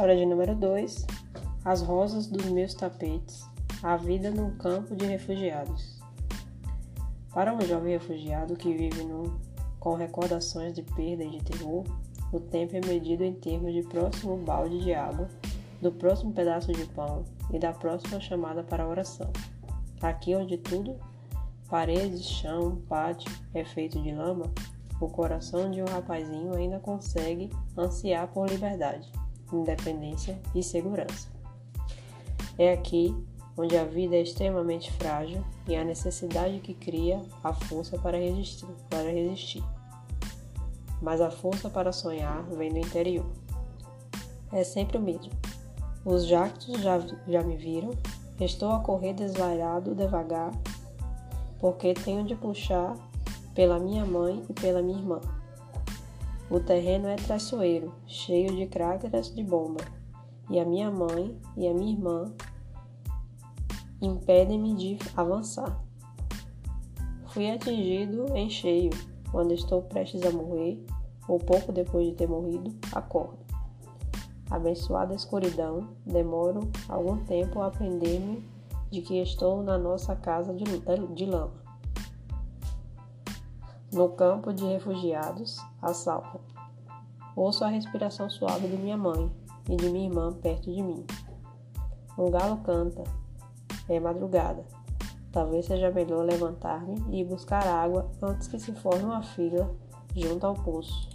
História de número 2: As rosas dos meus tapetes. A vida num campo de refugiados. Para um jovem refugiado que vive num, com recordações de perda e de terror, o tempo é medido em termos de próximo balde de água, do próximo pedaço de pão e da próxima chamada para a oração. Aqui onde tudo, paredes, chão, pátio, é feito de lama, o coração de um rapazinho ainda consegue ansiar por liberdade, independência e segurança. É aqui onde a vida é extremamente frágil e a necessidade que cria a força para resistir. Para resistir. Mas a força para sonhar vem do interior. É sempre o mesmo. Os jactos já, já me viram. Estou a correr desvairado devagar, porque tenho de puxar pela minha mãe e pela minha irmã. O terreno é traiçoeiro, cheio de cráteras de bomba, e a minha mãe e a minha irmã impedem-me de avançar. Fui atingido em cheio quando estou prestes a morrer, ou pouco depois de ter morrido, acordo. Abençoada escuridão, demoro algum tempo a aprender-me de que estou na nossa casa de, de lama. No campo de refugiados, a. Ouço a respiração suave de minha mãe e de minha irmã perto de mim. Um galo canta. É madrugada. Talvez seja melhor levantar-me e buscar água antes que se forme uma fila junto ao poço.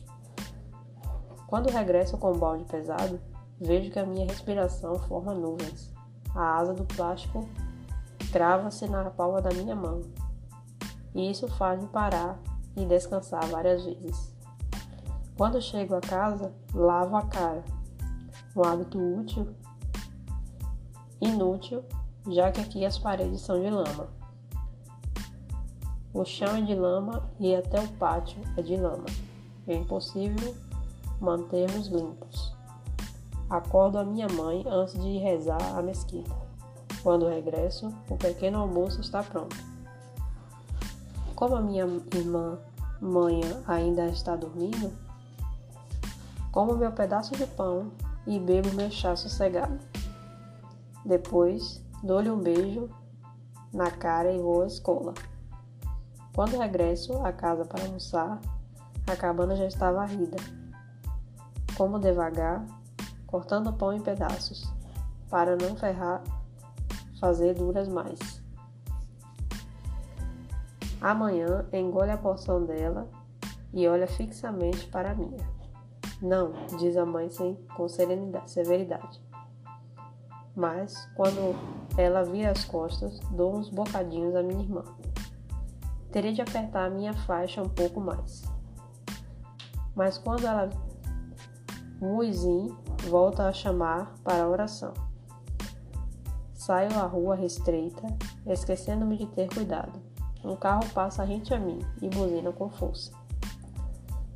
Quando regresso com o balde pesado, vejo que a minha respiração forma nuvens. A asa do plástico crava-se na palma da minha mão. E isso faz-me parar e descansar várias vezes. Quando chego a casa, lavo a cara. Um hábito útil, inútil, já que aqui as paredes são de lama. O chão é de lama e até o pátio é de lama. É impossível mantermos limpos. Acordo a minha mãe antes de rezar a mesquita. Quando regresso, o pequeno almoço está pronto. Como a minha irmã manhã ainda está dormindo, como meu pedaço de pão e bebo meu chá sossegado. Depois, dou-lhe um beijo na cara e vou à escola. Quando regresso à casa para almoçar, a cabana já está varrida. Como devagar, cortando o pão em pedaços, para não ferrar, fazer duras mais. Amanhã engole a porção dela e olha fixamente para a minha. Não, diz a mãe sem, com serenidade, severidade. Mas, quando ela vira as costas, dou uns bocadinhos à minha irmã. Terei de apertar a minha faixa um pouco mais. Mas quando ela Muizin volta a chamar para a oração. Saio à rua restrita, esquecendo-me de ter cuidado. Um carro passa rente a mim e buzina com força.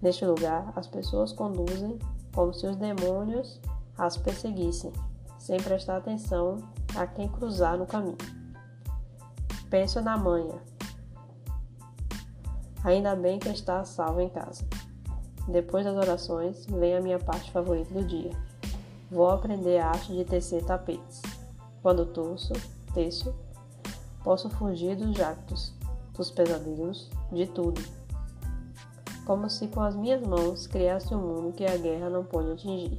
Neste lugar, as pessoas conduzem como se os demônios as perseguissem, sem prestar atenção a quem cruzar no caminho. Penso na manhã. Ainda bem que está salvo em casa. Depois das orações, vem a minha parte favorita do dia. Vou aprender a arte de tecer tapetes. Quando torço, teço, posso fugir dos jactos, dos pesadelos, de tudo. Como se com as minhas mãos criasse um mundo que a guerra não pode atingir.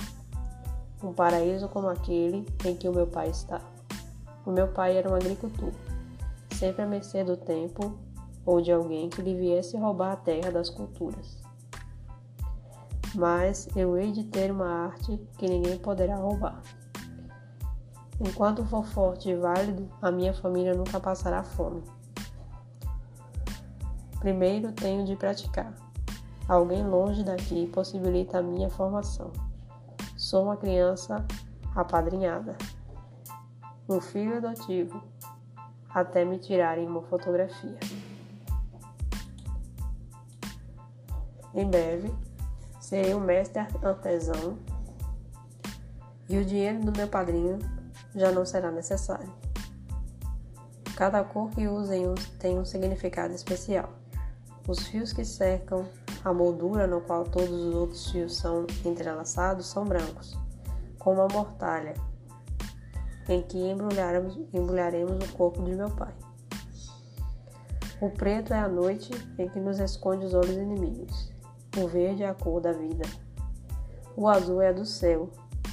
Um paraíso como aquele em que o meu pai está. O meu pai era um agricultor, sempre a mercê do tempo ou de alguém que lhe viesse roubar a terra das culturas. Mas eu hei de ter uma arte que ninguém poderá roubar. Enquanto for forte e válido, a minha família nunca passará fome. Primeiro tenho de praticar. Alguém longe daqui possibilita a minha formação. Sou uma criança apadrinhada. Um filho adotivo, até me tirarem uma fotografia. Em breve, serei um mestre artesão e o dinheiro do meu padrinho já não será necessário. Cada cor que usem tem um significado especial. Os fios que cercam a moldura no qual todos os outros fios são entrelaçados são brancos. como a mortalha, em que embrulharemos, embrulharemos o corpo de meu pai. O preto é a noite em que nos esconde os olhos inimigos. O verde é a cor da vida. O azul é a do céu,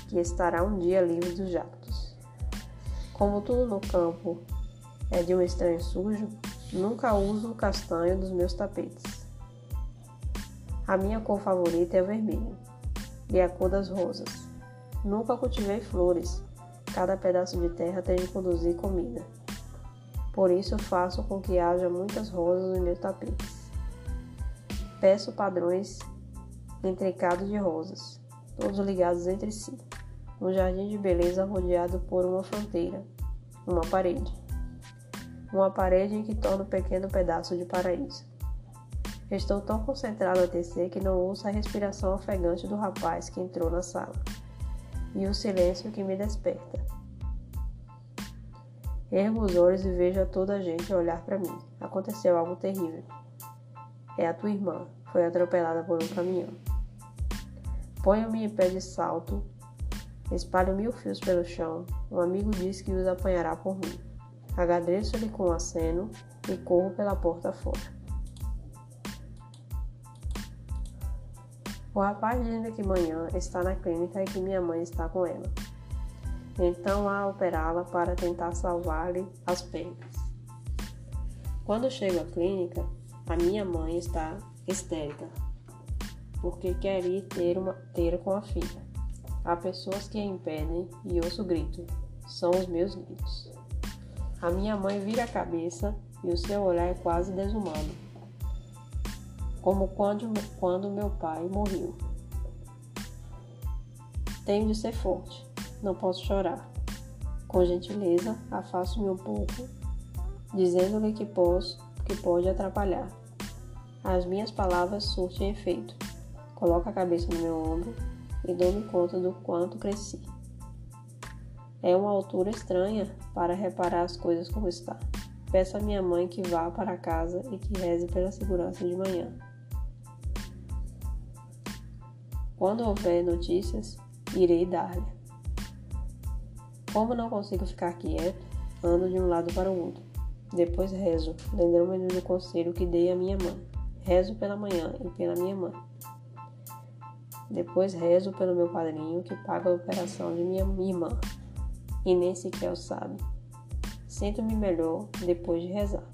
que estará um dia livre dos jactos. Como tudo no campo é de um estranho sujo, nunca uso o castanho dos meus tapetes. A minha cor favorita é o vermelho e a cor das rosas. Nunca cultivei flores. Cada pedaço de terra tem de produzir comida. Por isso faço com que haja muitas rosas em meus tapetes. Peço padrões intricados de rosas, todos ligados entre si. Um jardim de beleza rodeado por uma fronteira, uma parede. Uma parede em que torna um pequeno pedaço de paraíso. Estou tão concentrado a tecer que não ouço a respiração ofegante do rapaz que entrou na sala e o silêncio que me desperta. Ergo os olhos e vejo a toda a gente olhar para mim. Aconteceu algo terrível. É a tua irmã. Foi atropelada por um caminhão. Ponho-me em pé de salto. Espalho mil fios pelo chão. Um amigo diz que os apanhará por mim. Agradeço-lhe com aceno e corro pela porta fora. O rapaz diz que manhã está na clínica e que minha mãe está com ela. Então a operá-la para tentar salvar-lhe as pernas. Quando chego à clínica, a minha mãe está histérica, porque quer ir ter, uma, ter com a filha. Há pessoas que a impedem e ouço grito. São os meus gritos. A minha mãe vira a cabeça e o seu olhar é quase desumano como quando, quando meu pai morreu. Tenho de ser forte, não posso chorar. Com gentileza, afasto-me um pouco, dizendo-lhe que posso, que pode atrapalhar. As minhas palavras surtem efeito. Coloco a cabeça no meu ombro e dou-me conta do quanto cresci. É uma altura estranha para reparar as coisas como está. Peço à minha mãe que vá para casa e que reze pela segurança de manhã. Quando houver notícias, irei dar-lhe. Como não consigo ficar quieto, ando de um lado para o outro. Depois rezo, lembrando-me do conselho que dei à minha mãe. Rezo pela manhã e pela minha mãe. Depois rezo pelo meu padrinho que paga a operação de minha irmã e nem sequer o sabe. Sinto-me melhor depois de rezar.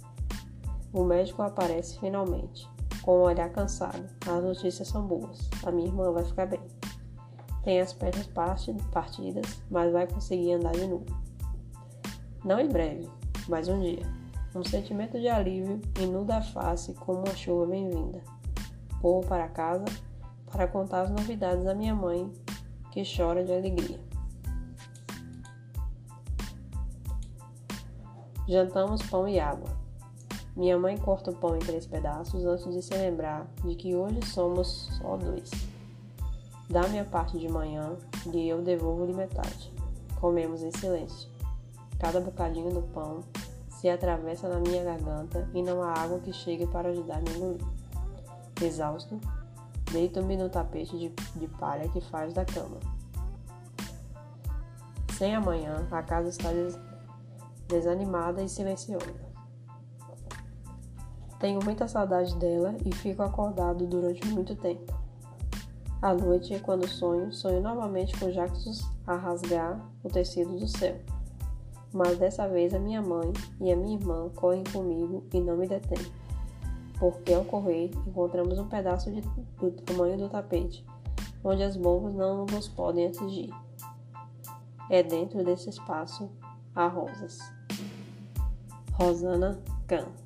O médico aparece finalmente com o olhar cansado. As notícias são boas. A minha irmã vai ficar bem. Tem as pernas partidas, mas vai conseguir andar de novo. Não em breve, mas um dia. Um sentimento de alívio inunda a face como uma chuva bem-vinda. Corro para casa para contar as novidades à minha mãe, que chora de alegria. Jantamos pão e água. Minha mãe corta o pão em três pedaços antes de se lembrar de que hoje somos só dois. Dá minha parte de manhã e eu devolvo-lhe metade. Comemos em silêncio. Cada bocadinho do pão se atravessa na minha garganta e não há água que chegue para ajudar-me a engolir. Exausto, deito-me no tapete de, de palha que faz da cama. Sem amanhã, a casa está desanimada e silenciosa. Tenho muita saudade dela e fico acordado durante muito tempo. À noite, quando sonho, sonho novamente com Jaxus a rasgar o tecido do céu. Mas dessa vez a minha mãe e a minha irmã correm comigo e não me detêm. Porque ao correr encontramos um pedaço de, do tamanho do tapete, onde as bombas não nos podem atingir. É dentro desse espaço há rosas. Rosana Kahn